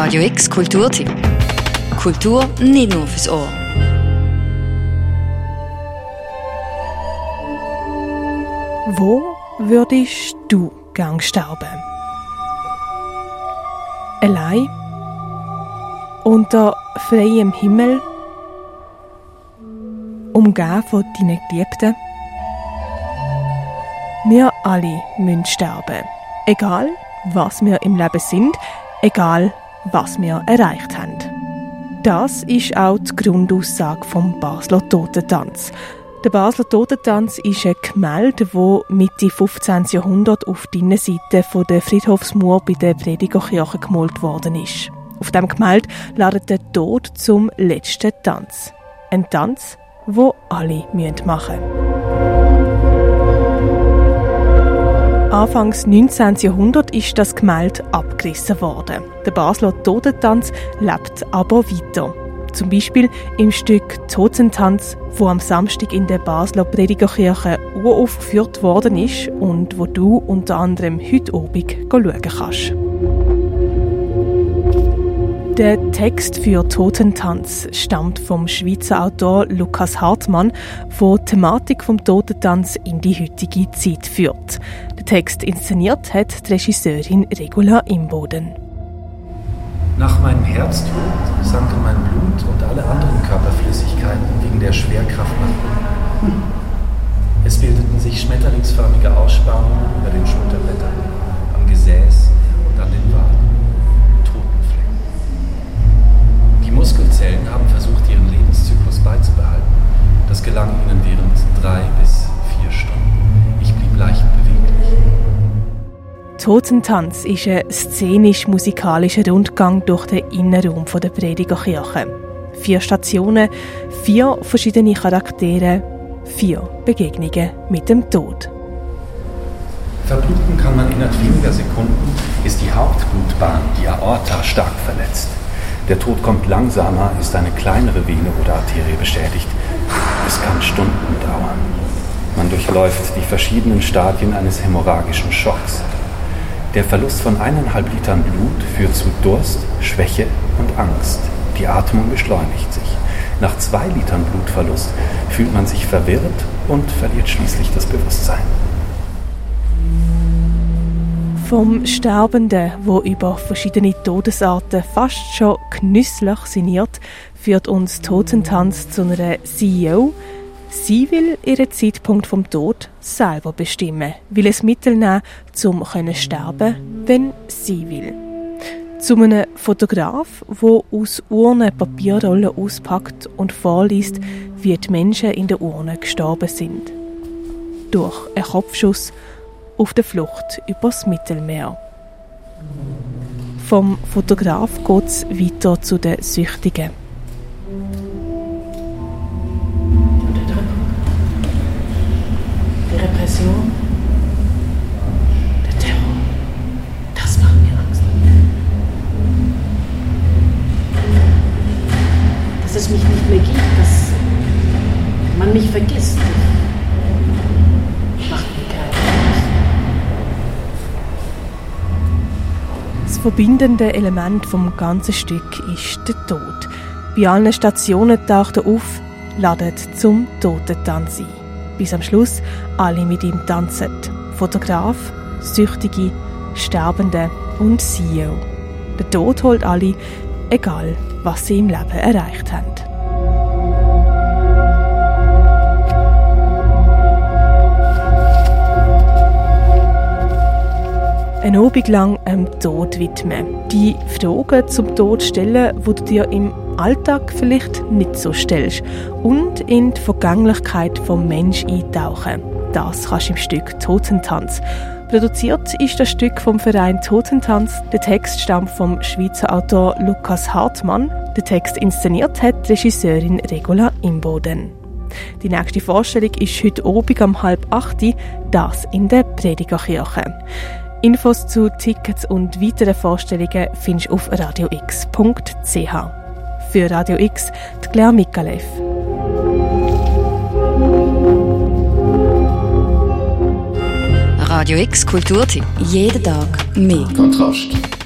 Radio X Kulturtipp. Kultur nicht nur fürs Ohr. Wo würdest du gern sterben? Allein? Unter freiem Himmel? Umgeben von deinen Geliebten? Wir alle müssen sterben. Egal, was wir im Leben sind, egal, was wir erreicht haben. Das ist auch die Grundaussage vom Basler Totentanz. Der Basler Totentanz ist ein Gemälde, das Mitte 15. Jahrhundert auf der Innenseite der Friedhofsmauer bei der Predigerkirche gemalt worden ist. Auf dem Gemälde ladet der Tod zum letzten Tanz. Ein Tanz, wo alle machen müssen. Anfangs 19. Jahrhundert ist das Gemälde abgerissen worden. Der Basler Totentanz lebt aber weiter. Zum Beispiel im Stück Totentanz, wo am Samstag in der Basler Predigerkirche uraufgeführt worden ist und wo du unter anderem heute Abend schauen kannst. Der Text für Totentanz stammt vom Schweizer Autor Lukas Hartmann, der die Thematik vom Totentanz in die heutige Zeit führt. Text inszeniert hat die Regisseurin Regula Imboden. Nach meinem Herztod sanken mein Blut und alle anderen Körperflüssigkeiten wegen der Schwerkraft nach unten. Es bildeten sich schmetterlingsförmige Totentanz ist ein szenisch-musikalischer Rundgang durch den Innenraum der Predigerkirche. Vier Stationen, vier verschiedene Charaktere, vier Begegnungen mit dem Tod. Verbluten kann man innerhalb weniger Sekunden, ist die Hauptblutbahn, die Aorta, stark verletzt. Der Tod kommt langsamer, ist eine kleinere Vene oder Arterie beschädigt. Es kann Stunden dauern. Man durchläuft die verschiedenen Stadien eines hämorrhagischen Schocks. Der Verlust von eineinhalb Litern Blut führt zu Durst, Schwäche und Angst. Die Atmung beschleunigt sich. Nach zwei Litern Blutverlust fühlt man sich verwirrt und verliert schließlich das Bewusstsein. Vom Sterbenden, wo über verschiedene Todesarten fast schon genüsslich sinniert, führt uns Totentanz zu einer CEO. Sie will ihren Zeitpunkt vom Tod selber bestimmen, will es Mittel nehmen, um zu sterben, wenn sie will. Zu einem Fotograf, wo aus Urnen Papierrollen auspackt und vorliest, wie die Menschen in der Urne gestorben sind. Durch einen Kopfschuss auf der Flucht übers Mittelmeer. Vom Fotograf geht es weiter zu den Süchtigen. Man mich vergisst. Das verbindende Element vom ganzen Stück ist der Tod. Bei allen Stationen taucht er auf, ladet zum Totentanz ein. Bis am Schluss alle mit ihm tanzen. Fotograf, Süchtige, Sterbende und CEO. Der Tod holt alle, egal was sie im Leben erreicht haben. Einen Abend lang dem Tod widmen. Die Fragen zum Tod stellen, die du dir im Alltag vielleicht nicht so stellst. Und in die Vergänglichkeit vom Mensch eintauchen. Das kannst du im Stück Totentanz. Produziert ist das Stück vom Verein Totentanz. Der Text stammt vom Schweizer Autor Lukas Hartmann. Der Text inszeniert hat Regisseurin Regula Imboden. Die nächste Vorstellung ist heute Abend um halb acht, das in der Predigerkirche. Infos zu Tickets und weiteren Vorstellungen findest du auf radiox.ch. Für Radio X, die Claire Mikalev. Radio X Kulturtipp. Jeden Tag mehr. Kontrast.